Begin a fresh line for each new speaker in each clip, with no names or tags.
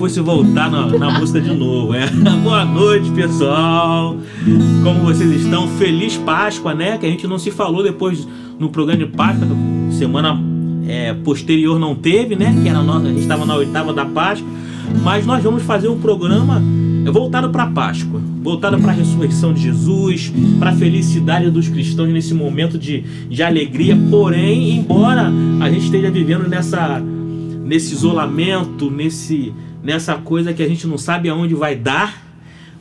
Fosse voltar na, na música de novo. É. Boa noite, pessoal. Como vocês estão? Feliz Páscoa, né? Que a gente não se falou depois no programa de Páscoa. Semana é, posterior não teve, né? Que era nossa, a gente estava na oitava da Páscoa. Mas nós vamos fazer um programa voltado para Páscoa, voltado para a ressurreição de Jesus, para a felicidade dos cristãos nesse momento de, de alegria. Porém, embora a gente esteja vivendo nessa nesse isolamento, nesse nessa coisa que a gente não sabe aonde vai dar,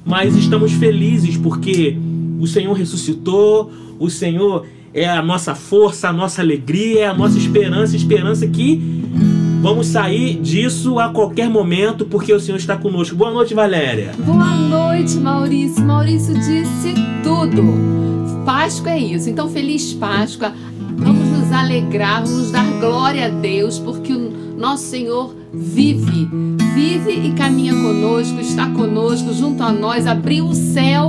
mas estamos felizes porque o Senhor ressuscitou, o Senhor é a nossa força, a nossa alegria, é a nossa esperança, esperança que vamos sair disso a qualquer momento porque o Senhor está conosco. Boa noite, Valéria.
Boa noite, Maurício. Maurício disse tudo. Páscoa é isso. Então, feliz Páscoa. Vamos nos alegrar, vamos dar glória a Deus porque o nosso Senhor vive, vive e caminha conosco, está conosco, junto a nós, abriu o céu.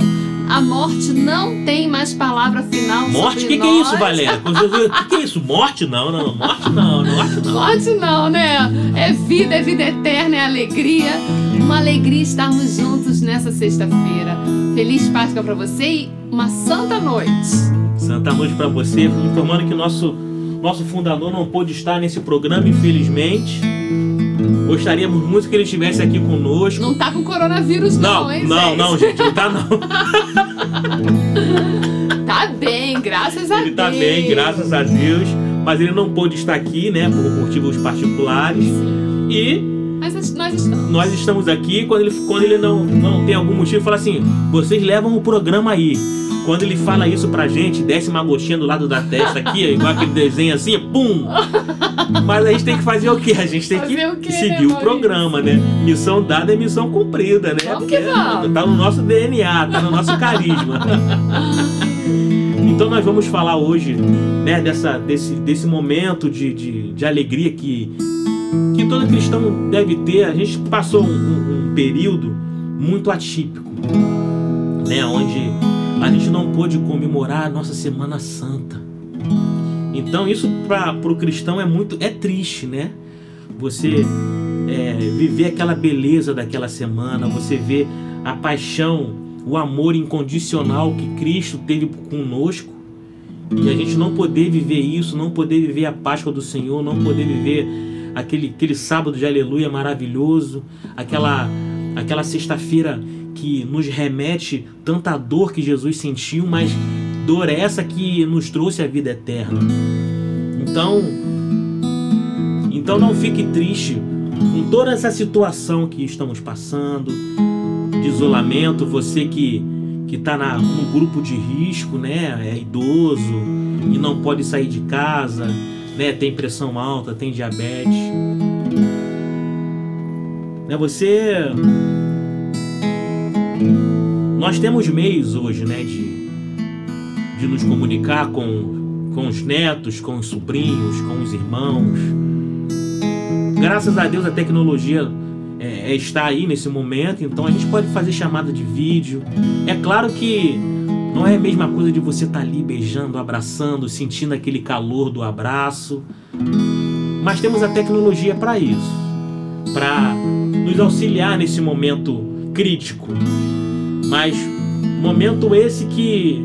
A morte não tem mais palavra final.
Morte? O que, que, é isso, Valéria? O que, que, é isso? Morte não, não, morte não, morte não.
Morte não, né? É vida, é vida eterna, é alegria. Uma alegria estarmos juntos nessa sexta-feira. Feliz Páscoa para você e uma santa noite.
Santa noite para você, informando que nosso nosso fundador não pôde estar nesse programa, infelizmente. Gostaríamos muito que ele estivesse aqui conosco.
Não tá com coronavírus, não,
não
hein,
Não,
gente?
não, gente, não tá não.
tá bem, graças a
ele
Deus.
Ele tá bem, graças a Deus. Mas ele não pôde estar aqui, né, por motivos particulares. Sim. E
mas nós estamos.
Nós estamos aqui. Quando ele, quando ele não, não tem algum motivo, fala assim: vocês levam o programa aí. Quando ele fala isso pra gente, desce uma gotinha do lado da testa aqui, igual aquele desenho assim, pum! Mas a gente tem que fazer o quê? A gente tem que quê, seguir né, o programa, né? Missão dada é missão cumprida, né?
Vamos que vamos.
Tá no nosso DNA, tá no nosso carisma. Então nós vamos falar hoje né, dessa, desse, desse momento de, de, de alegria que, que todo cristão deve ter. A gente passou um, um, um período muito atípico, né, onde a gente não pôde comemorar a nossa Semana Santa. Então isso para o cristão é muito é triste, né? Você é, viver aquela beleza daquela semana, você ver a paixão, o amor incondicional que Cristo teve conosco e a gente não poder viver isso, não poder viver a Páscoa do Senhor, não poder viver aquele, aquele sábado de aleluia maravilhoso, aquela, aquela sexta-feira que nos remete tanta dor que Jesus sentiu, mas dor essa que nos trouxe a vida eterna. Então, então não fique triste com toda essa situação que estamos passando, de isolamento, você que que está num grupo de risco, né, é idoso e não pode sair de casa, né, tem pressão alta, tem diabetes, né, você nós temos meios hoje, né, de, de nos comunicar com, com os netos, com os sobrinhos, com os irmãos. Graças a Deus a tecnologia é, é, está aí nesse momento, então a gente pode fazer chamada de vídeo. É claro que não é a mesma coisa de você estar tá ali beijando, abraçando, sentindo aquele calor do abraço, mas temos a tecnologia para isso. para nos auxiliar nesse momento crítico. Mas momento esse que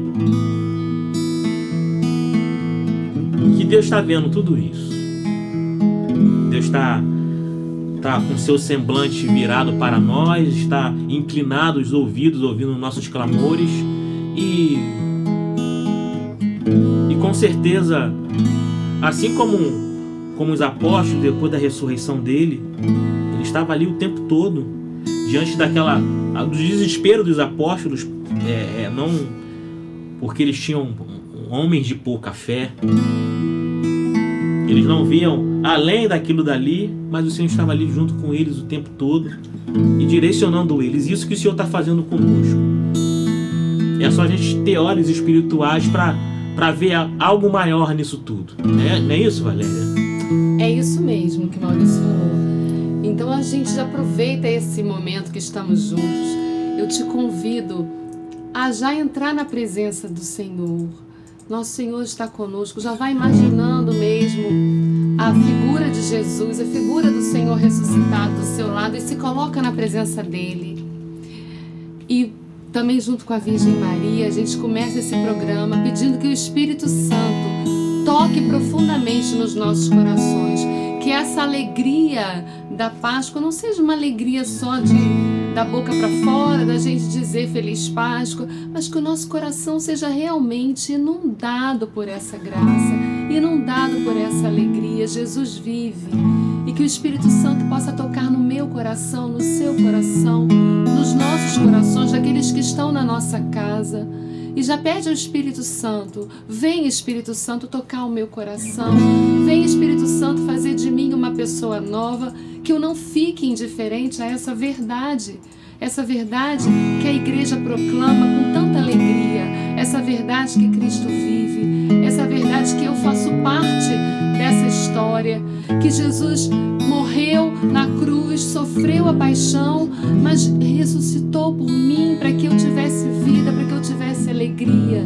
que Deus está vendo tudo isso. Deus está tá com seu semblante virado para nós, está inclinado os ouvidos ouvindo nossos clamores e e com certeza, assim como como os apóstolos depois da ressurreição dele, ele estava ali o tempo todo diante daquela do desespero dos apóstolos, é, é, não porque eles tinham homens de pouca fé, eles não viam além daquilo dali, mas o Senhor estava ali junto com eles o tempo todo e direcionando eles. Isso que o Senhor está fazendo conosco. Só a gente ter olhos espirituais para ver algo maior nisso tudo. É, não é isso, Valéria?
É isso mesmo que Maurício falou. Então a gente aproveita esse momento que estamos juntos. Eu te convido a já entrar na presença do Senhor. Nosso Senhor está conosco. Já vai imaginando mesmo a figura de Jesus, a figura do Senhor ressuscitado do seu lado e se coloca na presença dele. Também junto com a Virgem Maria, a gente começa esse programa pedindo que o Espírito Santo toque profundamente nos nossos corações, que essa alegria da Páscoa não seja uma alegria só de da boca para fora, da gente dizer feliz Páscoa, mas que o nosso coração seja realmente inundado por essa graça, inundado por essa alegria. Jesus vive e que o Espírito Santo possa tocar no meu coração, no seu coração, nos nossos corações, daqueles que estão na nossa casa. E já pede ao Espírito Santo: vem Espírito Santo tocar o meu coração, vem Espírito Santo fazer de mim uma pessoa nova, que eu não fique indiferente a essa verdade, essa verdade que a igreja proclama com tanta alegria, essa verdade que Cristo vive, essa verdade que eu faço parte história, que Jesus morreu na cruz, sofreu a paixão, mas ressuscitou por mim para que eu tivesse vida, para que eu tivesse alegria.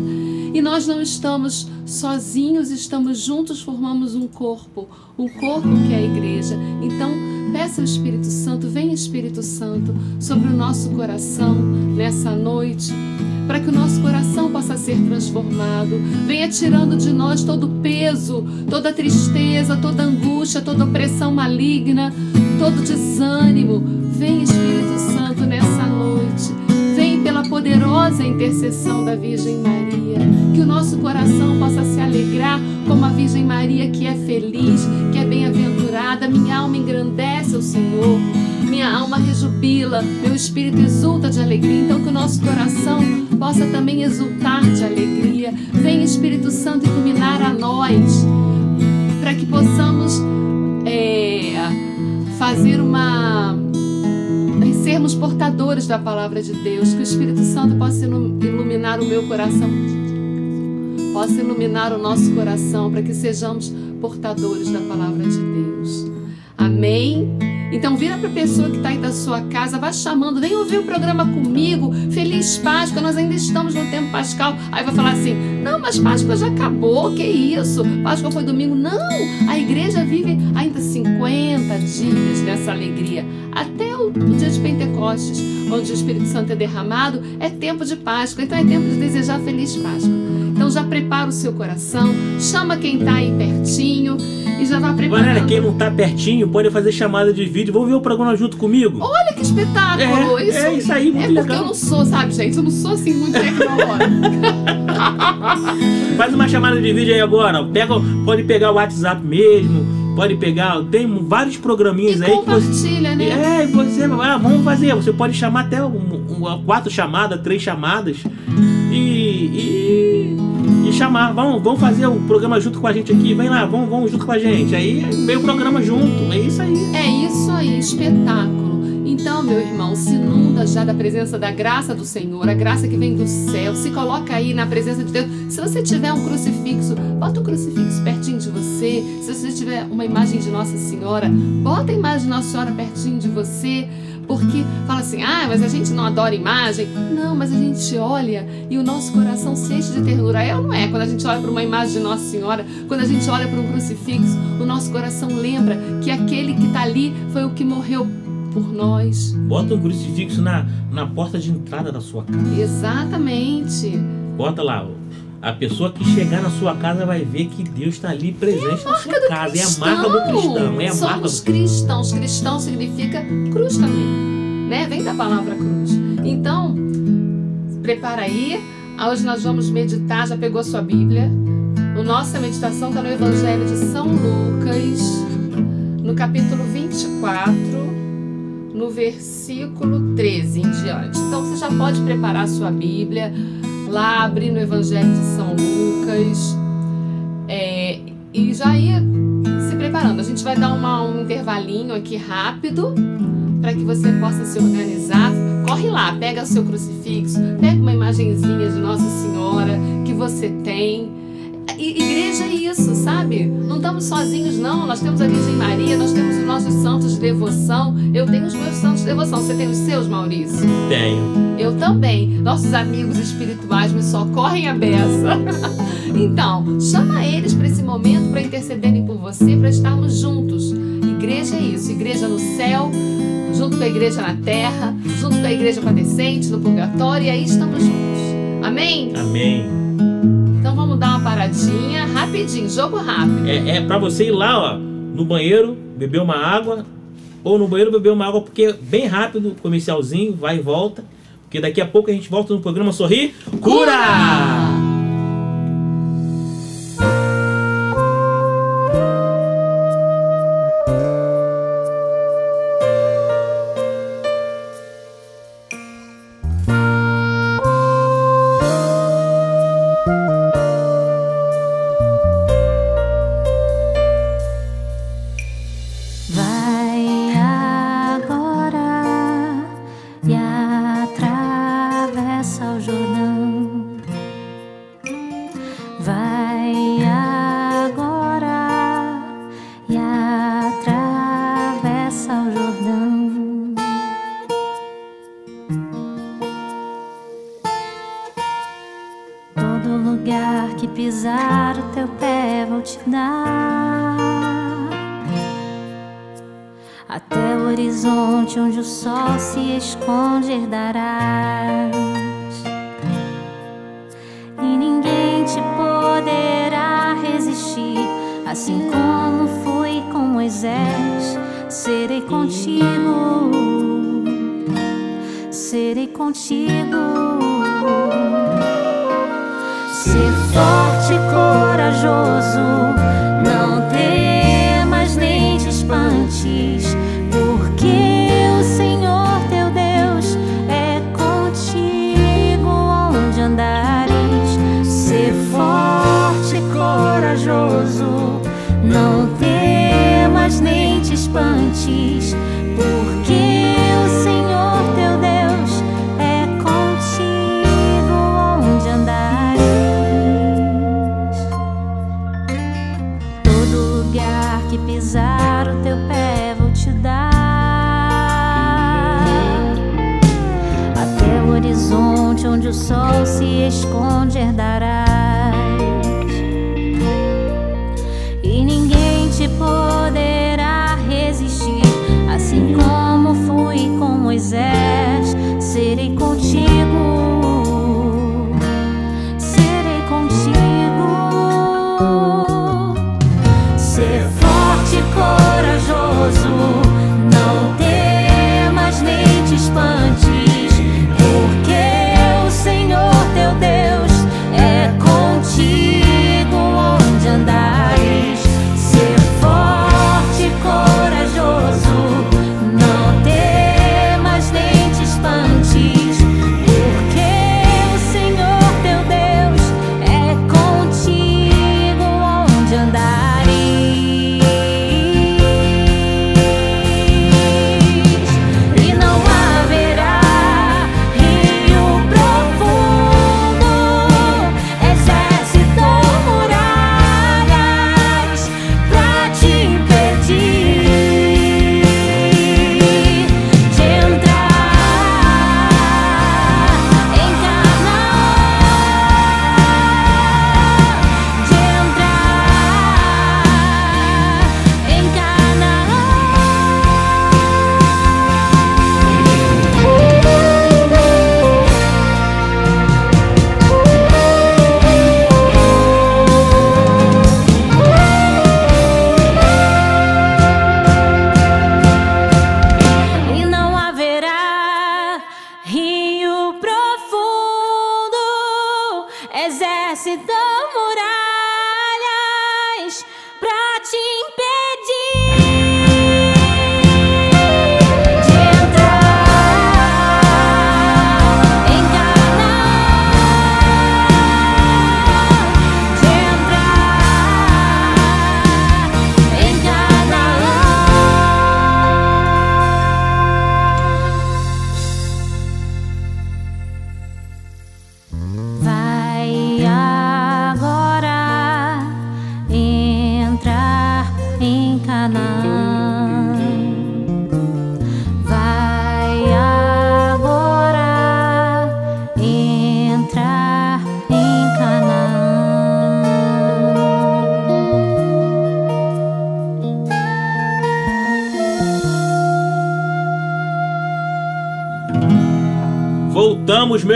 E nós não estamos sozinhos, estamos juntos, formamos um corpo, um corpo que é a igreja. Então, peça ao Espírito Santo, vem Espírito Santo sobre o nosso coração nessa noite para que o nosso coração possa ser transformado. Venha tirando de nós todo o peso, toda tristeza, toda angústia, toda opressão maligna, todo desânimo. Vem, Espírito Santo, nessa noite. Vem pela poderosa intercessão da Virgem Maria. Que o nosso coração possa se alegrar como a Virgem Maria, que é feliz, que é bem-aventurada. Minha alma engrandece o Senhor minha alma rejubila, meu espírito exulta de alegria. Então, que o nosso coração possa também exultar de alegria. Vem, Espírito Santo, iluminar a nós, para que possamos é, fazer uma. sermos portadores da palavra de Deus. Que o Espírito Santo possa iluminar o meu coração, possa iluminar o nosso coração, para que sejamos portadores da palavra de Deus. Amém. Então vira para a pessoa que está aí da sua casa, vai chamando, vem ouvir o programa comigo. Feliz Páscoa, nós ainda estamos no tempo pascal. Aí vai falar assim: "Não, mas Páscoa já acabou, que isso? Páscoa foi domingo". Não, a igreja vive ainda 50 dias nessa alegria, até o, o dia de Pentecostes, onde o Espírito Santo é derramado, é tempo de Páscoa. Então é tempo de desejar feliz Páscoa. Então já prepara o seu coração, chama quem está aí pertinho e já vai preparando.
Galera, quem não tá pertinho pode fazer chamada de vídeo. Vamos ver o programa junto comigo?
Olha que espetáculo!
É, isso, é isso aí, muito
É porque
legal.
eu não sou, sabe, gente? Eu não sou assim muito tecnológica.
Faz uma chamada de vídeo aí agora. Pega, pode pegar o WhatsApp mesmo, pode pegar. Tem vários programinhas
e
aí que você.
compartilha, né?
É, você. Ah, vamos fazer. Você pode chamar até um, um- quatro chamadas, três chamadas. E e chamar, fazer o programa junto com a gente aqui, vem lá, vamos, junto com a gente. Aí vem o programa junto, é isso aí.
É isso aí, espetáculo. Então, meu irmão, se inunda já da presença da graça do Senhor, a graça que vem do céu. Se coloca aí na presença de Deus. Se você tiver um crucifixo, bota o crucifixo pertinho de você. Se você tiver uma imagem de Nossa Senhora, bota a imagem de Nossa Senhora pertinho de você. Porque fala assim, ah, mas a gente não adora imagem. Não, mas a gente olha e o nosso coração se enche de ternura. É ou não é? Quando a gente olha para uma imagem de Nossa Senhora, quando a gente olha para um crucifixo, o nosso coração lembra que aquele que está ali foi o que morreu por nós.
Bota um crucifixo na, na porta de entrada da sua casa.
Exatamente.
Bota lá. A pessoa que chegar na sua casa vai ver que Deus está ali presente na sua casa. É a marca do cristão. É a marca
Somos
do
cristãos. Cristão significa cruz também. Né? Vem da palavra cruz. Então, prepara aí. Hoje nós vamos meditar. Já pegou sua Bíblia? A nossa meditação está no Evangelho de São Lucas, no capítulo 24, no versículo 13 em diante. Então você já pode preparar sua Bíblia, lá abrir no Evangelho de São Lucas é, e já ir se preparando. A gente vai dar uma, um intervalinho aqui rápido para que você possa se organizar. Corre lá, pega o seu crucifixo, pega uma imagenzinha de Nossa Senhora que você tem. Igreja é isso, sabe? Não estamos sozinhos, não. Nós temos a Virgem Maria, nós temos os nossos santos de devoção. Eu tenho os meus santos de devoção. Você tem os seus, Maurício?
Tenho.
Eu também. Nossos amigos espirituais me socorrem a beça. então, chama eles para esse momento para intercederem por você, para estarmos juntos. Igreja é isso, igreja no céu, junto com a igreja na terra, junto com a igreja padecente no purgatório, e aí estamos juntos. Amém?
Amém.
Uma paradinha, rapidinho, jogo rápido.
É, é para você ir lá, ó, no banheiro, beber uma água, ou no banheiro beber uma água, porque é bem rápido, comercialzinho, vai e volta. Porque daqui a pouco a gente volta no programa Sorrir Cura!
Vai sol se esconde darás. Pisar o teu pé vou te dar. Até o horizonte onde o sol se esconde herdarás. E ninguém te poderá resistir, assim como fui com Moisés.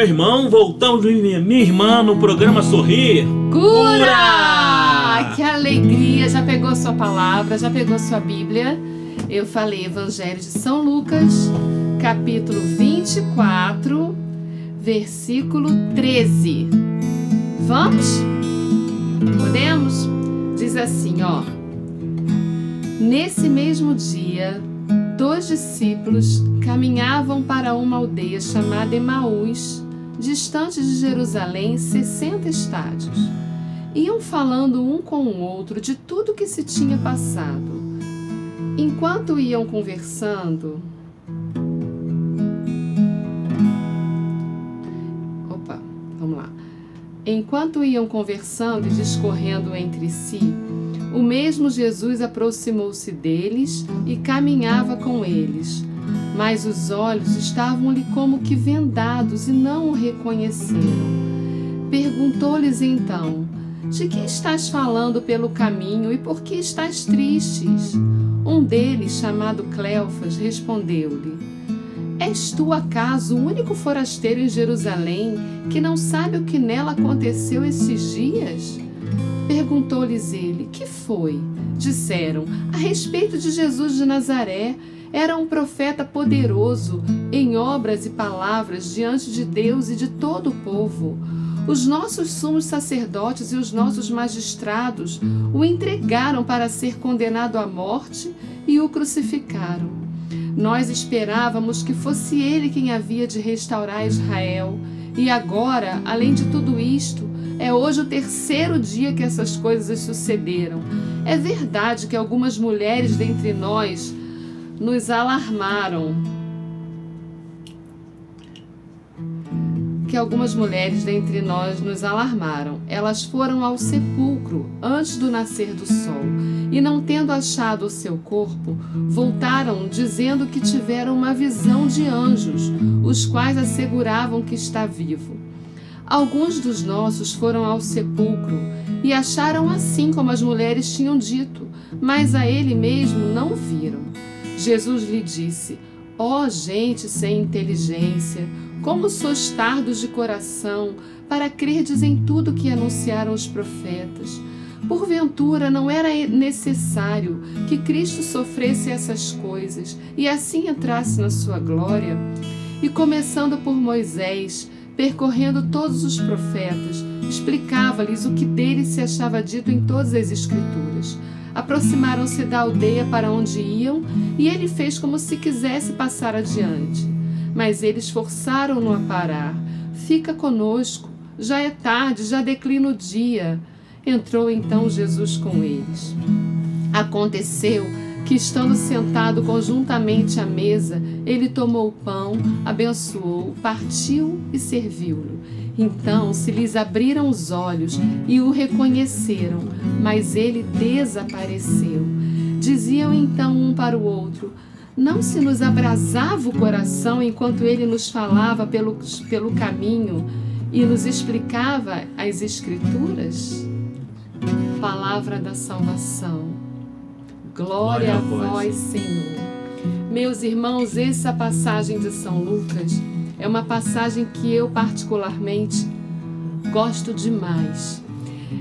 Irmão, voltamos, minha minha irmã, no programa Sorrir.
Cura! Que alegria! Já pegou sua palavra, já pegou sua Bíblia? Eu falei Evangelho de São Lucas, capítulo 24, versículo 13. Vamos? Podemos? Diz assim, ó. Nesse mesmo dia, dois discípulos caminhavam para uma aldeia chamada Emaús, distante de Jerusalém 60 estádios. Iam falando um com o outro de tudo que se tinha passado. Enquanto iam conversando. Opa, vamos lá. Enquanto iam conversando e discorrendo entre si, o mesmo Jesus aproximou-se deles e caminhava com eles. Mas os olhos estavam-lhe como que vendados e não o reconheceram. Perguntou-lhes então: De que estás falando pelo caminho e por que estás tristes? Um deles, chamado Cleofas, respondeu-lhe: És tu acaso o único forasteiro em Jerusalém que não sabe o que nela aconteceu esses dias? Perguntou-lhes ele: Que foi? Disseram: A respeito de Jesus de Nazaré. Era um profeta poderoso em obras e palavras diante de Deus e de todo o povo. Os nossos sumos sacerdotes e os nossos magistrados o entregaram para ser condenado à morte e o crucificaram. Nós esperávamos que fosse ele quem havia de restaurar Israel. E agora, além de tudo isto, é hoje o terceiro dia que essas coisas sucederam. É verdade que algumas mulheres dentre nós nos alarmaram. Que algumas mulheres dentre nós nos alarmaram. Elas foram ao sepulcro antes do nascer do sol e, não tendo achado o seu corpo, voltaram dizendo que tiveram uma visão de anjos, os quais asseguravam que está vivo. Alguns dos nossos foram ao sepulcro e acharam assim como as mulheres tinham dito, mas a ele mesmo não viram. Jesus lhe disse: Ó oh, gente sem inteligência, como sois tardos de coração para crerdes em tudo que anunciaram os profetas. Porventura não era necessário que Cristo sofresse essas coisas e assim entrasse na sua glória? E começando por Moisés, percorrendo todos os profetas, explicava-lhes o que dele se achava dito em todas as Escrituras. Aproximaram-se da aldeia para onde iam e ele fez como se quisesse passar adiante. Mas eles forçaram-no a parar. Fica conosco, já é tarde, já declina o dia. Entrou então Jesus com eles. Aconteceu que, estando sentado conjuntamente à mesa, ele tomou o pão, abençoou, partiu e serviu-lo. Então se lhes abriram os olhos e o reconheceram, mas ele desapareceu. Diziam então um para o outro: Não se nos abrasava o coração enquanto ele nos falava pelo, pelo caminho e nos explicava as Escrituras? Palavra da salvação. Glória, Glória a vós, Senhor. Meus irmãos, essa passagem de São Lucas é uma passagem que eu particularmente gosto demais.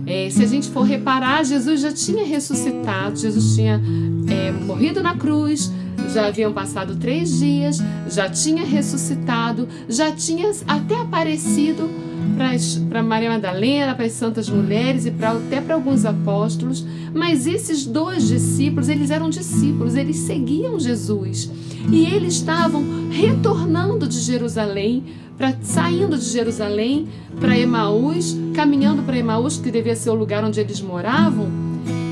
É, se a gente for reparar, Jesus já tinha ressuscitado, Jesus tinha é, morrido na cruz, já haviam passado três dias, já tinha ressuscitado, já tinha até aparecido para Maria Madalena, para as santas mulheres e pra, até para alguns apóstolos. Mas esses dois discípulos, eles eram discípulos, eles seguiam Jesus. E eles estavam retornando de Jerusalém, pra, saindo de Jerusalém para Emaús, caminhando para Emaús, que devia ser o lugar onde eles moravam.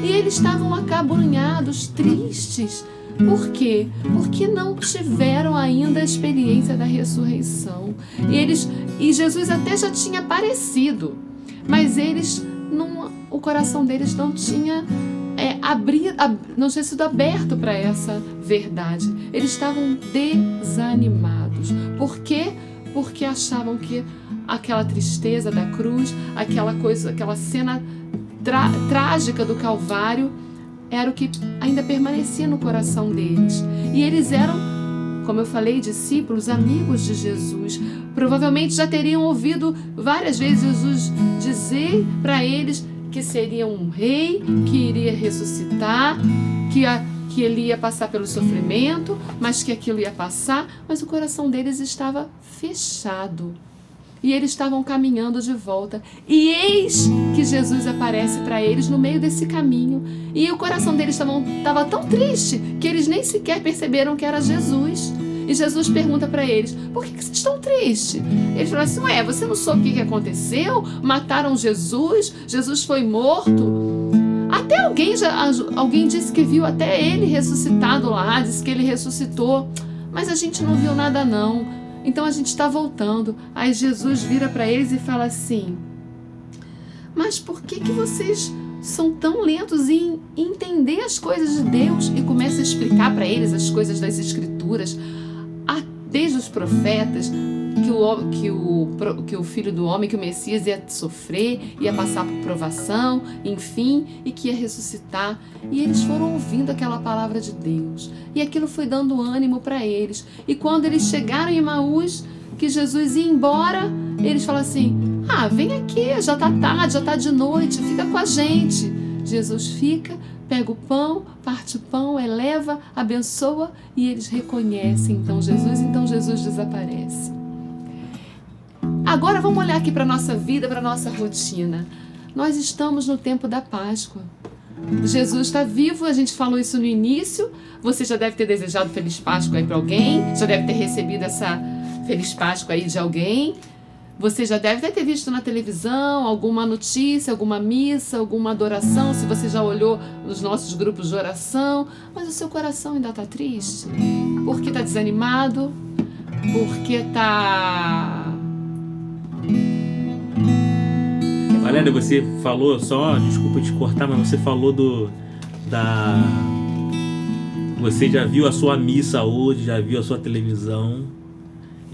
E eles estavam acabrunhados, tristes. Por quê? Porque não tiveram ainda a experiência da ressurreição. E eles e Jesus até já tinha aparecido, mas eles o coração deles não tinha é, abrir, ab, não tinha sido aberto para essa verdade. Eles estavam desanimados. Por quê? Porque achavam que aquela tristeza da cruz, aquela coisa, aquela cena trágica do Calvário era o que ainda permanecia no coração deles. E eles eram, como eu falei, discípulos, amigos de Jesus. Provavelmente já teriam ouvido várias vezes Jesus dizer para eles que seria um rei, que iria ressuscitar, que, a, que ele ia passar pelo sofrimento, mas que aquilo ia passar, mas o coração deles estava fechado e eles estavam caminhando de volta. E eis que Jesus aparece para eles no meio desse caminho. E o coração deles estava tão triste que eles nem sequer perceberam que era Jesus. E Jesus pergunta para eles: Por que, que, vocês estão tristes? Eles falam assim: Ué, você não soube o que, que aconteceu? Mataram Jesus? Jesus foi morto? Até alguém já alguém disse que viu até ele ressuscitado lá, disse que ele ressuscitou. Mas a gente não viu nada não. Então a gente está voltando. Aí Jesus vira para eles e fala assim: Mas por que, que vocês são tão lentos em entender as coisas de Deus? E começa a explicar para eles as coisas das Escrituras, desde os profetas, que o, que, o, que o filho do homem, que o Messias ia sofrer, ia passar por provação, enfim, e que ia ressuscitar. E eles foram ouvindo aquela palavra de Deus. E aquilo foi dando ânimo para eles. E quando eles chegaram em Maús, que Jesus ia embora, eles falam assim: Ah, vem aqui, já tá tarde, já tá de noite, fica com a gente. Jesus fica, pega o pão, parte o pão, eleva, abençoa e eles reconhecem então Jesus, então Jesus desaparece. Agora vamos olhar aqui para a nossa vida, para a nossa rotina. Nós estamos no tempo da Páscoa. Jesus está vivo, a gente falou isso no início. Você já deve ter desejado Feliz Páscoa aí para alguém, já deve ter recebido essa Feliz Páscoa aí de alguém. Você já deve ter visto na televisão alguma notícia, alguma missa, alguma adoração, se você já olhou nos nossos grupos de oração, mas o seu coração ainda está triste? Porque está desanimado? Porque está
Valéria, você falou só, desculpa te cortar, mas você falou do da você já viu a sua missa hoje, já viu a sua televisão.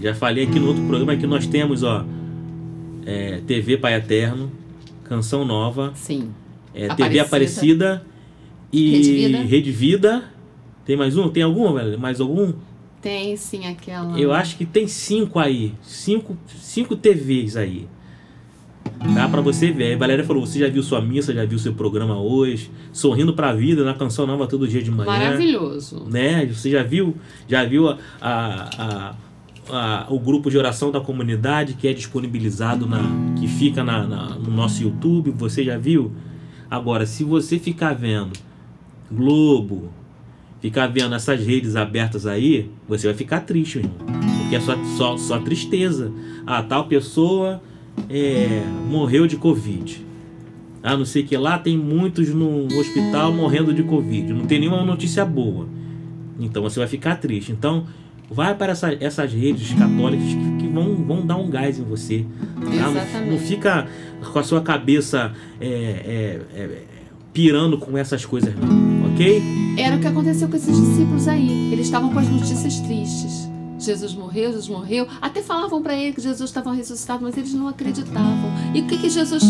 Já falei aqui no outro programa que nós temos, ó, é, TV Pai Eterno, Canção Nova.
Sim.
É, Aparecida. TV Aparecida e Rede Vida. Rede Vida. Tem mais um? Tem algum, velho? Mais algum?
Tem sim aquela.
Eu acho que tem cinco aí. Cinco, cinco TVs aí. Dá pra você ver. A Valéria falou: você já viu sua missa, já viu seu programa hoje? Sorrindo pra vida, na canção nova todo dia de manhã.
Maravilhoso.
Né? Você já viu? Já viu a, a, a, a o grupo de oração da comunidade que é disponibilizado na. que fica na, na, no nosso YouTube? Você já viu? Agora, se você ficar vendo Globo, ficar vendo essas redes abertas aí, você vai ficar triste, irmão. Porque é só, só, só tristeza. A tal pessoa é, morreu de Covid. Ah, não sei que lá tem muitos no hospital morrendo de Covid. Não tem nenhuma notícia boa. Então você vai ficar triste. Então, vai para essa, essas redes católicas que, que, vão, vão dar um gás em você. Tá? Não, não, fica com a sua cabeça é, é, é, pirando com essas coisas, não. Ok?
Era o que aconteceu com esses discípulos aí. Eles estavam com as notícias tristes. Jesus morreu, Jesus morreu. Até falavam para ele que Jesus estava ressuscitado, mas eles não acreditavam. E o que, que Jesus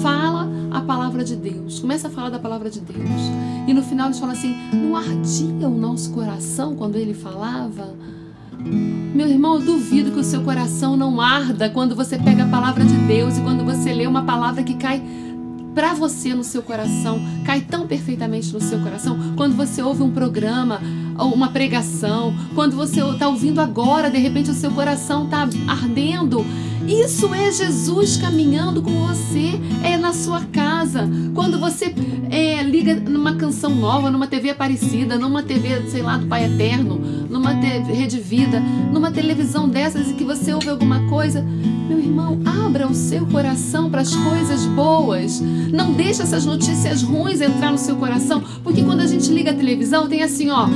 fala? A palavra de Deus. Começa a falar da palavra de Deus. E no final eles falam assim: não ardia o nosso coração quando ele falava? Meu irmão, eu duvido que o seu coração não arda quando você pega a palavra de Deus e quando você lê uma palavra que cai para você no seu coração, cai tão perfeitamente no seu coração, quando você ouve um programa ou uma pregação, quando você está ouvindo agora, de repente o seu coração está ardendo. Isso é Jesus caminhando com você, é na sua casa. Quando você é, liga numa canção nova, numa TV Aparecida, numa TV, sei lá, do Pai Eterno, numa Rede Vida, numa televisão dessas e que você ouve alguma coisa, meu irmão, abra o seu coração para as coisas boas. Não deixe essas notícias ruins entrar no seu coração, porque quando a gente liga a televisão tem assim, ó,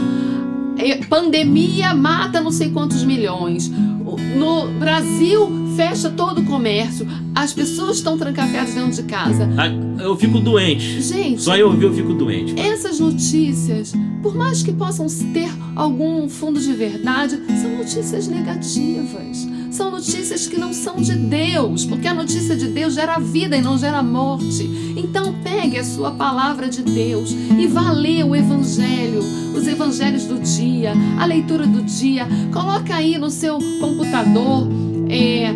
é, pandemia mata não sei quantos milhões. No Brasil fecha todo o comércio, as pessoas estão trancafiadas dentro de casa.
Ah, Eu fico doente.
Gente,
Só eu ouvir eu fico doente.
essas notícias, por mais que possam ter algum fundo de verdade, são notícias negativas. São notícias que não são de Deus, porque a notícia de Deus gera vida e não gera morte. Então pegue a sua palavra de Deus e vá ler o Evangelho, os Evangelhos do dia, a leitura do dia. Coloca aí no seu computador. É,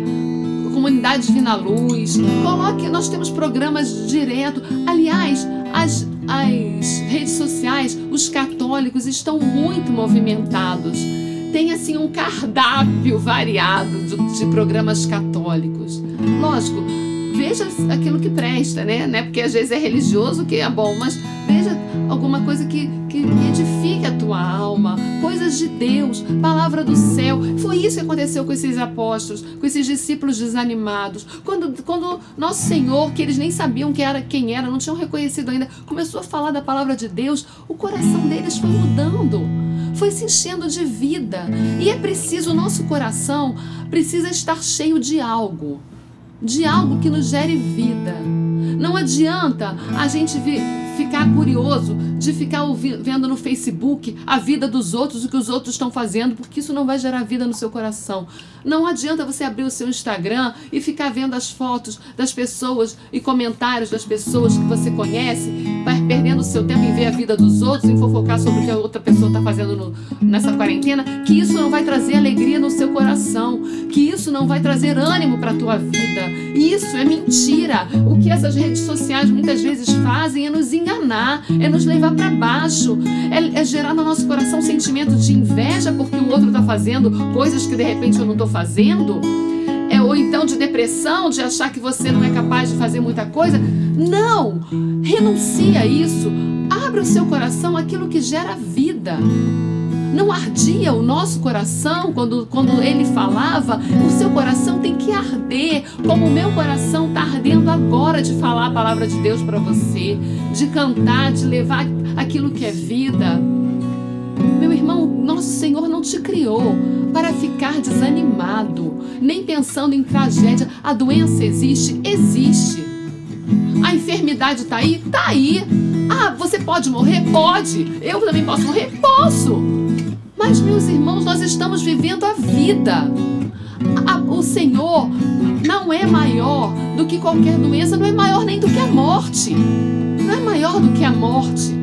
Comunidade Divina Luz. Coloque, nós temos programas direto. Aliás, as, as redes sociais, os católicos estão muito movimentados. Tem assim um cardápio variado de, de programas católicos. Lógico, veja aquilo que presta, né? Não é porque às vezes é religioso que é bom, mas veja alguma coisa que, que edifique a tua alma, coisas de Deus, palavra do céu. Foi isso que aconteceu com esses apóstolos, com esses discípulos desanimados. Quando, quando nosso Senhor, que eles nem sabiam era, quem era, não tinham reconhecido ainda, começou a falar da palavra de Deus, o coração deles foi mudando. Foi se enchendo de vida. E é preciso, o nosso coração precisa estar cheio de algo. De algo que nos gere vida. Não adianta a gente vi- ficar curioso de ficar ouvi- vendo no Facebook a vida dos outros, o que os outros estão fazendo, porque isso não vai gerar vida no seu coração. Não adianta você abrir o seu Instagram e ficar vendo as fotos das pessoas e comentários das pessoas que você conhece, vai perdendo o seu tempo em ver a vida dos outros, em fofocar sobre o que a outra pessoa está fazendo no- nessa quarentena, que isso não vai trazer alegria no seu coração, que isso não vai trazer ânimo para a tua vida. Isso é mentira. O que essas redes sociais muitas vezes fazem é nos enganar, é nos levar para baixo, é, é gerar no nosso coração um sentimento de inveja porque o outro está fazendo coisas que de repente eu não estou fazendo. De depressão, de achar que você não é capaz de fazer muita coisa. Não! Renuncia a isso. Abre o seu coração àquilo que gera vida. Não ardia o nosso coração quando, quando ele falava? O seu coração tem que arder, como o meu coração está ardendo agora de falar a palavra de Deus para você, de cantar, de levar aquilo que é vida. Meu irmão, nosso Senhor não te criou para ficar desanimado, nem pensando em tragédia. A doença existe? Existe. A enfermidade tá aí? Tá aí. Ah, você pode morrer? Pode. Eu também posso morrer? Posso. Mas, meus irmãos, nós estamos vivendo a vida. A- o Senhor não é maior do que qualquer doença, não é maior nem do que a morte. Não é maior do que a morte.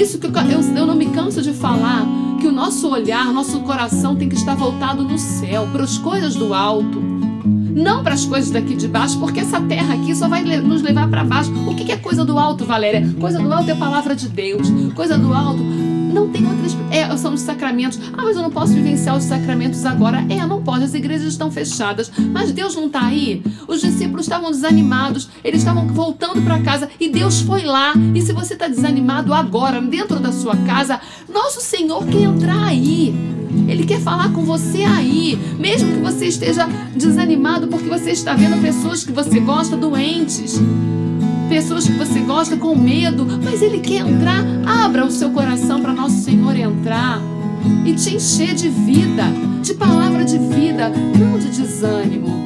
Isso que eu, eu, eu não me canso de falar que o nosso olhar, nosso coração tem que estar voltado no céu, para as coisas do alto. Não para as coisas daqui de baixo, porque essa terra aqui só vai nos levar para baixo. O que é coisa do alto, Valéria? Coisa do alto é a palavra de Deus. Coisa do alto não tem outras. É, são os sacramentos. Ah, mas eu não posso vivenciar os sacramentos agora. É, não pode. As igrejas estão fechadas. Mas Deus não está aí. Os discípulos estavam desanimados. Eles estavam voltando para casa e Deus foi lá. E se você está desanimado agora, dentro da sua casa, nosso Senhor quer entrar aí. Ele quer falar com você aí, mesmo que você esteja desanimado porque você está vendo pessoas que você gosta doentes, pessoas que você gosta com medo, mas ele quer entrar. Abra o seu coração para nosso Senhor entrar e te encher de vida, de palavra de vida, não de desânimo.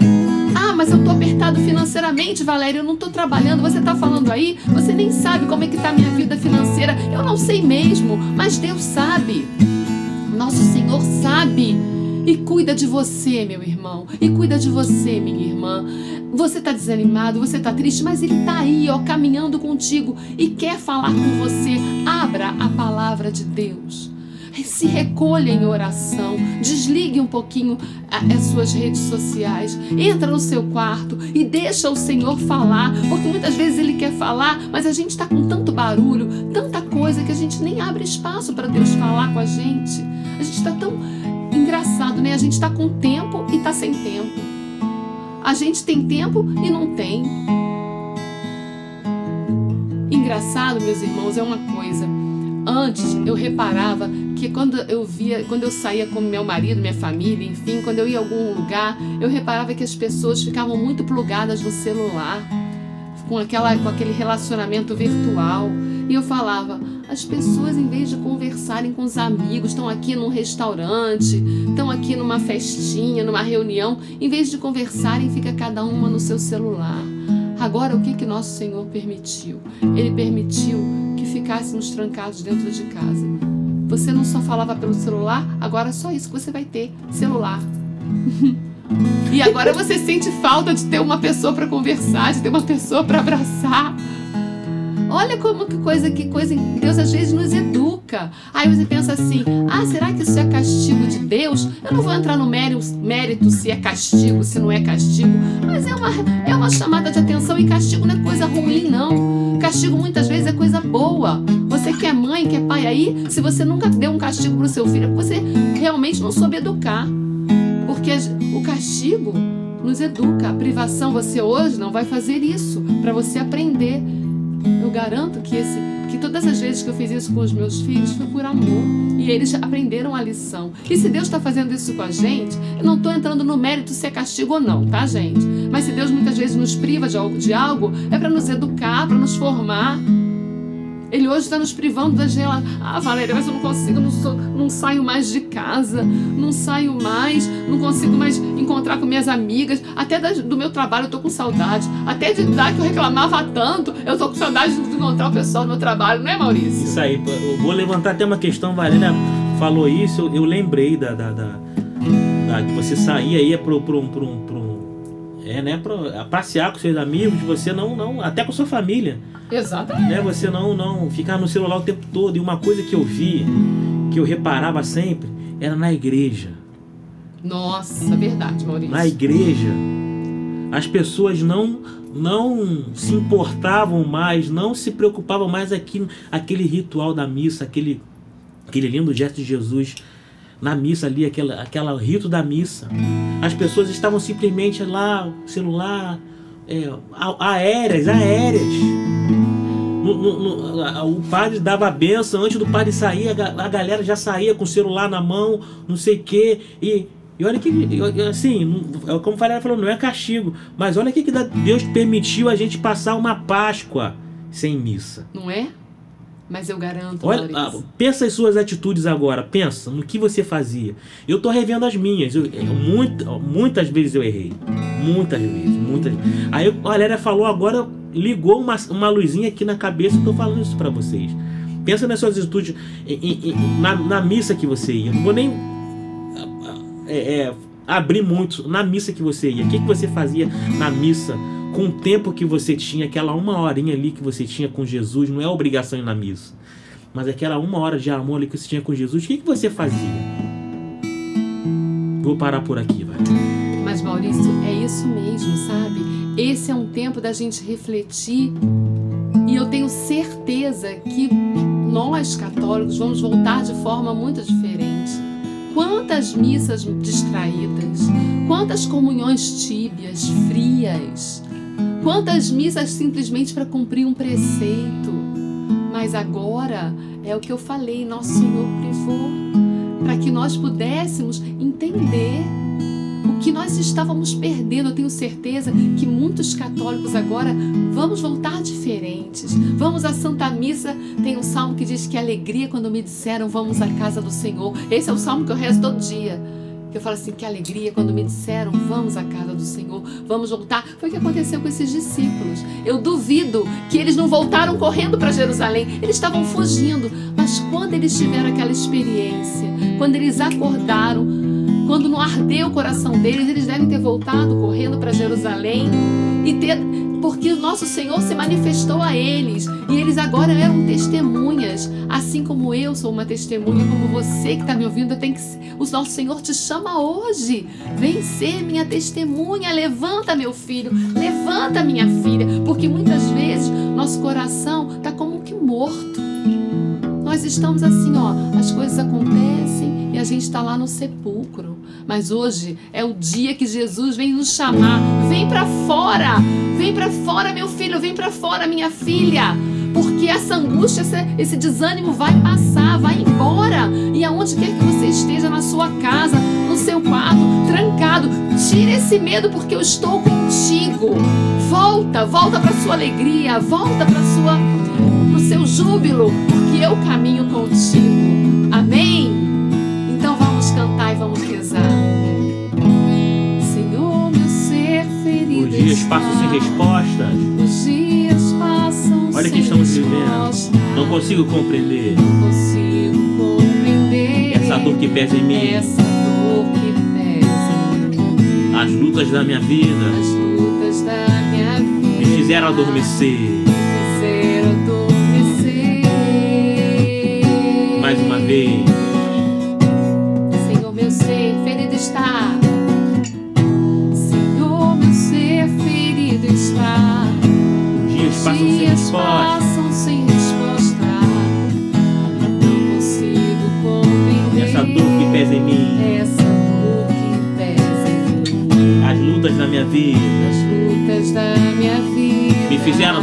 Ah, mas eu tô apertado financeiramente, Valéria, eu não tô trabalhando. Você tá falando aí, você nem sabe como é que tá a minha vida financeira. Eu não sei mesmo, mas Deus sabe. Nosso Senhor sabe e cuida de você, meu irmão, e cuida de você, minha irmã. Você tá desanimado, você tá triste, mas ele tá aí, ó, caminhando contigo e quer falar com você. Abra a palavra de Deus. Se recolha em oração, desligue um pouquinho as suas redes sociais, entra no seu quarto e deixa o Senhor falar, porque muitas vezes ele quer falar, mas a gente está com tanto barulho, tanta coisa que a gente nem abre espaço para Deus falar com a gente. A gente está tão engraçado, né? A gente está com tempo e está sem tempo. A gente tem tempo e não tem. Engraçado, meus irmãos, é uma coisa. Antes eu reparava que quando eu via, quando eu saía com meu marido, minha família, enfim, quando eu ia a algum lugar, eu reparava que as pessoas ficavam muito plugadas no celular, com aquela com aquele relacionamento virtual. E eu falava, As pessoas, em vez de conversarem com os amigos, estão aqui num restaurante, estão aqui numa festinha, numa reunião, em vez de conversarem, fica cada uma no seu celular. Agora, o que que nosso Senhor permitiu? Ele permitiu que ficássemos trancados dentro de casa. Você não só falava pelo celular, agora é só isso que você vai ter, celular. e agora você sente falta de ter uma pessoa para conversar, de ter uma pessoa para abraçar. Olha como que coisa, que coisa. Deus às vezes nos educa. Aí você pensa assim: ah, será que isso é castigo de Deus? Eu não vou entrar no mérito se é castigo, se não é castigo. Mas é uma, é uma chamada de atenção e castigo não é coisa ruim, não. Castigo muitas vezes é coisa boa. Você que é mãe, que é pai aí, se você nunca deu um castigo pro seu filho, é porque você realmente não soube educar. Porque o castigo nos educa. A privação, você hoje não vai fazer isso para você aprender. Eu garanto que esse que todas as vezes que eu fiz isso com os meus filhos foi por amor e eles aprenderam a lição. E se Deus está fazendo isso com a gente, eu não estou entrando no mérito se é castigo ou não, tá, gente? Mas se Deus muitas vezes nos priva de algo, de algo é para nos educar, para nos formar. Ele hoje está nos privando da gela. Ah, Valéria, mas eu não consigo, não, sou, não saio mais de casa, não saio mais, não consigo mais encontrar com minhas amigas. Até do meu trabalho eu tô com saudade. Até de dar que eu reclamava tanto, eu tô com saudade de encontrar o pessoal do meu trabalho, não é, Maurício?
Isso aí, eu vou levantar até uma questão, Valéria falou isso, eu, eu lembrei da, da, da, da, que você saía pro, pro, pro é, né, pra passear com seus amigos, você não, não, até com sua família.
Exatamente.
Né? Você não, não ficar no celular o tempo todo. E uma coisa que eu vi, que eu reparava sempre, era na igreja.
Nossa, verdade, Maurício.
Na igreja, as pessoas não não se importavam mais, não se preocupavam mais aqui, aquele ritual da missa, aquele, aquele lindo gesto de Jesus na missa ali, aquela, aquela rito da missa. As pessoas estavam simplesmente lá, celular, é, aéreas, aéreas. No, no, no, o padre dava a benção, antes do padre sair, a, a, galera já saía com o celular na mão, não sei o quê. E, e olha que, assim, é como Valéria falou, não é castigo. Mas olha que Deus permitiu a gente passar uma Páscoa sem missa.
Não é? Mas eu garanto,
Olha, ah, pensa as suas atitudes agora, pensa no que você fazia. Eu tô revendo as minhas. Eu, eu, muito, muitas vezes eu errei. Muitas vezes, muitas Aí a Valéria falou agora, ligou uma, uma luzinha aqui na cabeça e tô falando isso para vocês. Pensa nas suas atitudes na, na, missa que você ia. Não vou nem é, é, abrir muito na missa que você ia. O que, que você fazia na missa? Com o tempo que você tinha, aquela uma horinha ali que você tinha com Jesus, não é obrigação ir na missa, mas aquela uma hora de amor ali que você tinha com Jesus, o que, que você fazia? Vou parar por aqui, vai.
Mas Maurício, é isso mesmo, sabe? Esse é um tempo da gente refletir e eu tenho certeza que nós católicos vamos voltar de forma muito diferente. Quantas missas distraídas, quantas comunhões tíbias, frias, Quantas missas simplesmente para cumprir um preceito. Mas agora é o que eu falei, nosso Senhor privou, para que nós pudéssemos entender o que nós estávamos perdendo. Eu tenho certeza que muitos católicos agora vamos voltar diferentes. Vamos à Santa Missa. Tem um salmo que diz que alegria quando me disseram vamos à casa do Senhor. Esse é o salmo que eu rezo todo dia eu falo assim, que alegria quando me disseram, vamos à casa do Senhor, vamos voltar. Foi o que aconteceu com esses discípulos. Eu duvido que eles não voltaram correndo para Jerusalém. Eles estavam fugindo. Mas quando eles tiveram aquela experiência, quando eles acordaram, quando não ardeu o coração deles, eles devem ter voltado correndo para Jerusalém e ter porque o nosso Senhor se manifestou a eles e eles agora eram testemunhas, assim como eu sou uma testemunha, como você que está me ouvindo, tem que o nosso Senhor te chama hoje. Vem ser minha testemunha, levanta meu filho, levanta minha filha, porque muitas vezes nosso coração está como que morto. Nós estamos assim, ó, as coisas acontecem e a gente está lá no sepulcro. Mas hoje é o dia que Jesus vem nos chamar. Vem para fora, vem para fora, meu filho, vem para fora, minha filha. Porque essa angústia, esse, esse desânimo vai passar, vai embora. E aonde quer que você esteja, na sua casa, no seu quarto, trancado, tire esse medo porque eu estou contigo. Volta, volta para sua alegria, volta para sua, pro seu júbilo, porque que eu caminho contigo.
Dias passam sem respostas.
Os dias passam
Olha que estamos vivendo. Não consigo compreender
Não consigo compreender
essa dor que pesa em mim,
essa dor que pesa em mim.
as lutas da minha vida
As lutas da minha vida
me fizeram adormecer.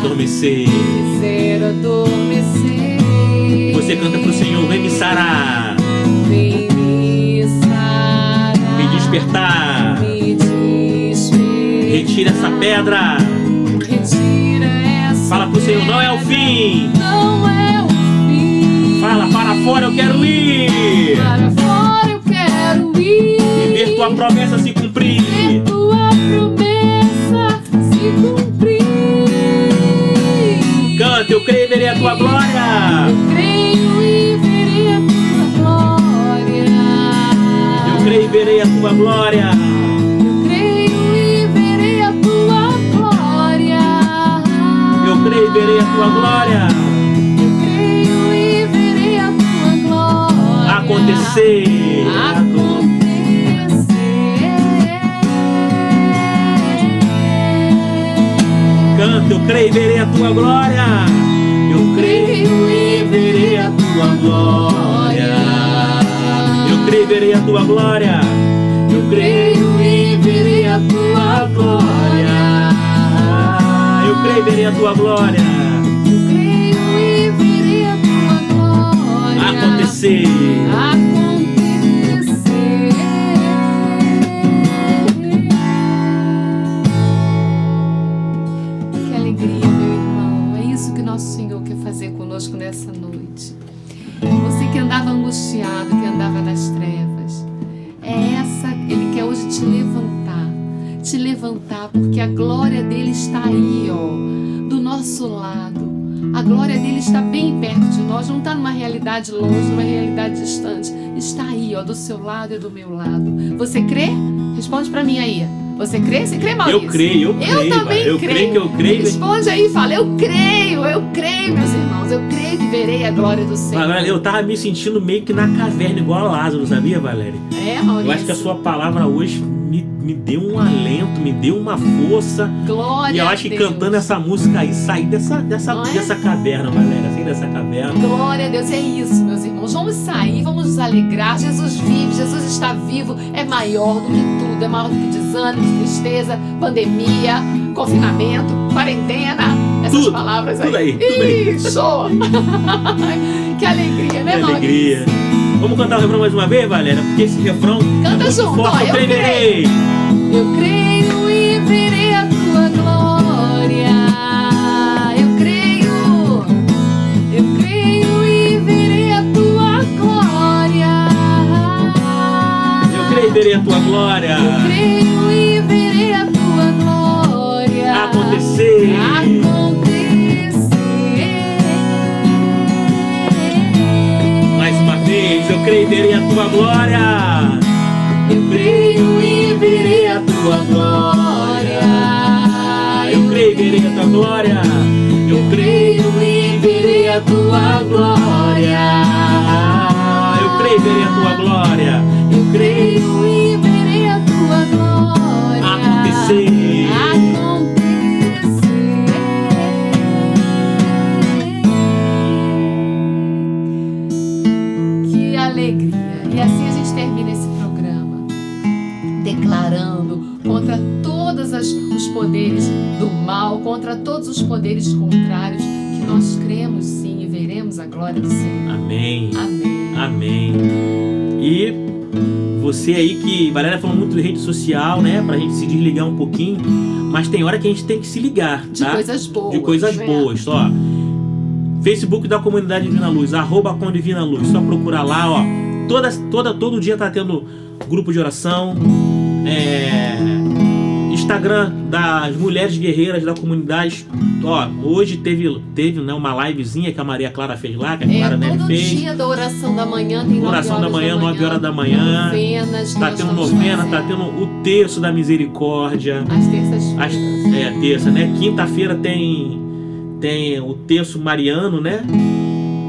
Adormecer.
adormecer. Você canta pro Senhor, vem me sarar,
Vem me sarar,
me despertar.
me despertar.
Retira essa pedra.
Retira essa
Fala pro Senhor, não é o fim.
Não é o fim.
Fala, para fora, eu quero ir.
Para fora eu quero ir.
E ver tua promessa se cumprir.
Tua
glória.
Eu creio e verei a tua glória.
Eu creio e verei a tua glória.
Eu creio e verei a tua glória.
Eu creio e verei a tua glória.
Eu creio e verei a tua glória.
Acontecer. Canta, eu creio e verei a tua glória. Tua glória. Eu creio e verei a tua glória. Eu creio e verei a tua glória. Eu creio e verei a tua glória.
Eu creio e verei a tua glória.
Acontecer.
Acontecer. Andava nas trevas. É essa, Ele quer hoje te levantar. Te levantar, porque a glória dele está aí, ó, do nosso lado. A glória dele está bem perto de nós, não está numa realidade longe, numa realidade distante. Está aí, ó, do seu lado e do meu lado. Você crê? Responde pra mim aí. Você crê? Você crê, Maurício?
Eu creio, eu creio.
também
eu
creio.
creio que eu creio.
Responde aí e fala, eu creio, eu creio, meus irmãos. Eu creio que verei a glória do Senhor.
Valéria, eu tava me sentindo meio que na caverna, igual a Lázaro, sabia, Valéria?
É, Maurício.
Eu acho que a sua palavra hoje me, me deu um alento, me deu uma força.
Glória
E eu acho que cantando essa música aí, sair dessa, dessa, dessa caverna, Valéria, sair dessa caverna.
Glória a Deus, é isso, meus irmãos. Vamos sair, alegrar. Jesus vive, Jesus está vivo, é maior do que tudo, é maior do que desânimo, tristeza, pandemia, confinamento, quarentena, essas
Tudo,
palavras aí.
tudo aí, tudo aí.
Ih, show! que alegria, né,
Que
Maurício?
alegria. Vamos cantar o refrão mais uma vez, Valéria? Porque esse refrão
Canta
é
junto,
forte,
ó,
eu
eu
creio.
Eu creio verei a tua glória. Eu creio e verei a tua glória
Acontecer.
acontecer.
Mais uma vez, eu creio e verei a tua glória.
Eu creio e verei a tua glória.
Eu creio e verei a tua glória.
Eu creio e verei a tua glória.
Eu creio e verei a tua glória.
Eu creio
Acontecer.
acontecer. Que alegria! E assim a gente termina esse programa declarando contra todos os poderes do mal, contra todos os poderes contrários, que nós cremos sim e veremos a glória do Senhor.
Amém.
Amém.
Amém. E você aí que. Valéria falou muito de rede social, né? Pra gente se desligar um pouquinho. Mas tem hora que a gente tem que se ligar,
De
tá?
coisas boas.
de coisas boas, ó. Facebook da Comunidade Divina Luz, arroba com Divina Luz. Só procurar lá, ó. Toda, toda, todo dia tá tendo grupo de oração. É, Instagram das Mulheres Guerreiras da Comunidade. Ó, hoje teve, teve né, uma livezinha que a Maria Clara fez lá, que a
É, todo
fez.
dia da oração da manhã tem
Oração da manhã, 9 horas da manhã.
Novenas,
Tá tendo novena, tá tendo o terço da misericórdia.
Às terças-feiras.
As- é, terça, né? Quinta-feira tem, tem o terço mariano, né?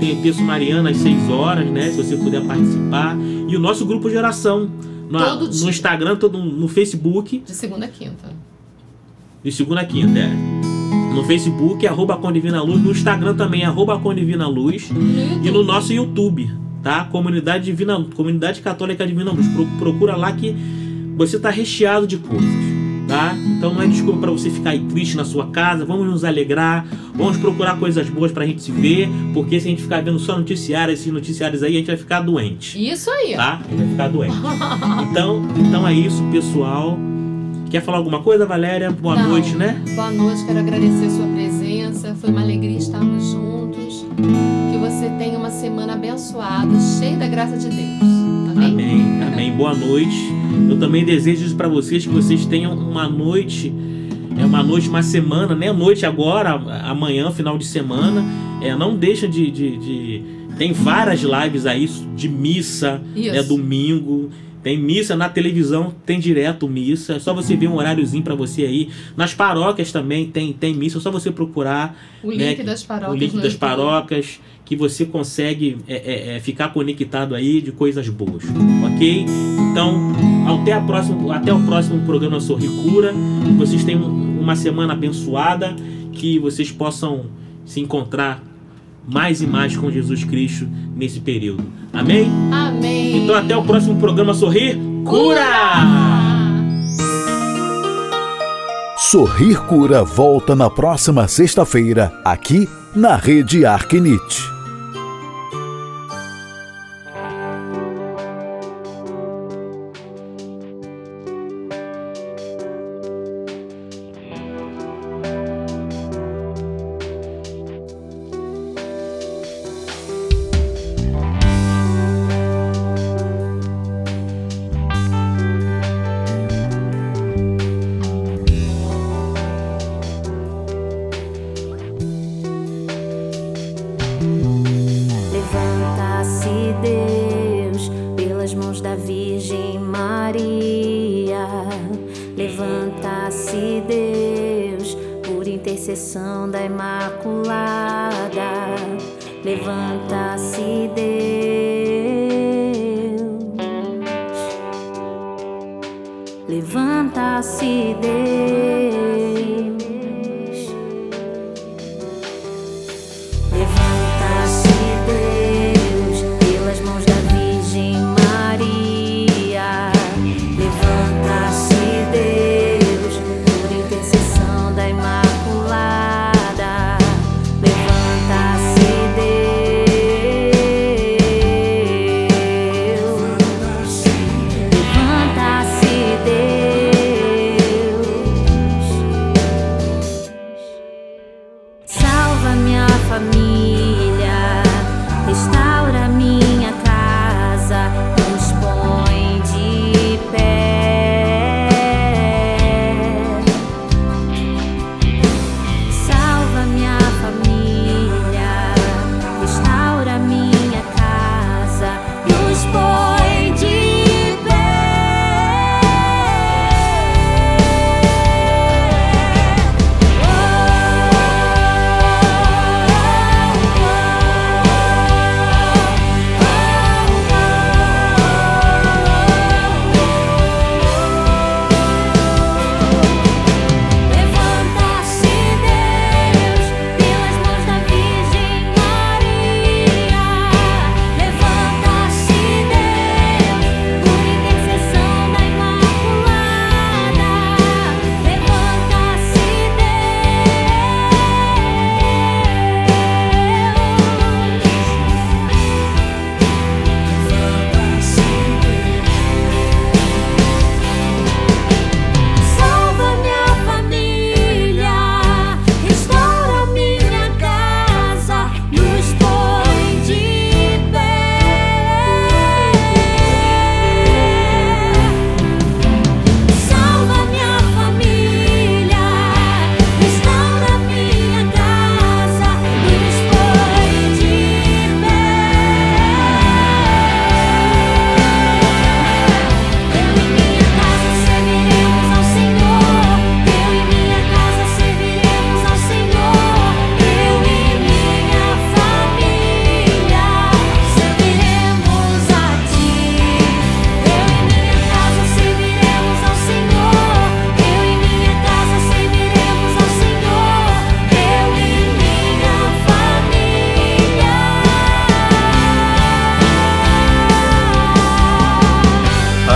Tem o terço mariano às 6 horas, né? Se você puder participar. E o nosso grupo de oração. No,
dia.
no Instagram, todo, no Facebook,
De segunda a quinta.
de segunda a quinta, é. No Facebook, arroba com Divina Luz. No Instagram também, arroba com Divina Luz. E no nosso YouTube, tá? Comunidade Divina, Comunidade Católica Divina Luz. Pro- procura lá que você tá recheado de coisas, tá? Então não é desculpa para você ficar aí triste na sua casa. Vamos nos alegrar, vamos procurar coisas boas pra gente se ver, porque se a gente ficar vendo só noticiários, esses noticiários aí, a gente vai ficar doente,
Isso aí.
tá? A gente vai ficar doente. Então, então é isso, pessoal. Quer falar alguma coisa, Valéria? Boa
Não.
noite, né?
Boa noite, quero agradecer a sua presença. Foi uma alegria estarmos juntos. Que você tenha uma semana abençoada, cheia da graça de Deus.
Boa noite. Eu também desejo isso para vocês, que vocês tenham uma noite, é uma noite, uma semana, né? Noite agora, amanhã, final de semana. É, não deixa de, de, de- Tem várias lives aí de missa,
Isso.
né? Domingo. Tem missa na televisão, tem direto missa. É só você ver um horáriozinho para você aí. Nas paróquias também tem, tem missa. É só você procurar
O link
né,
das paróquias.
o link das paróquias, que você consegue é, é, é, ficar conectado aí de coisas boas, ok? Então, até, a próxima, até o próximo programa Sorri Cura. Que vocês tenham uma semana abençoada, que vocês possam se encontrar mais e mais com Jesus Cristo nesse período. Amém?
Amém.
Então, até o próximo programa Sorrir Cura!
Sorrir Cura volta na próxima sexta-feira, aqui na Rede Arquinite.
Deus pelas mãos da Virgem Maria. Levanta-se Deus por intercessão da Imaculada. Levanta-se Deus. Levanta-se Deus.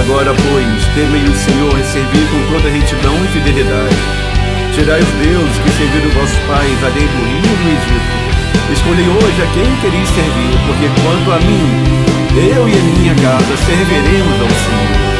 Agora, pois, temei o Senhor e servi com toda retidão e fidelidade. Tirai os deuses que serviram vossos pais além do rio do Egito. Escolhi hoje a quem quereis servir, porque quanto a mim, eu e a minha casa serviremos ao Senhor.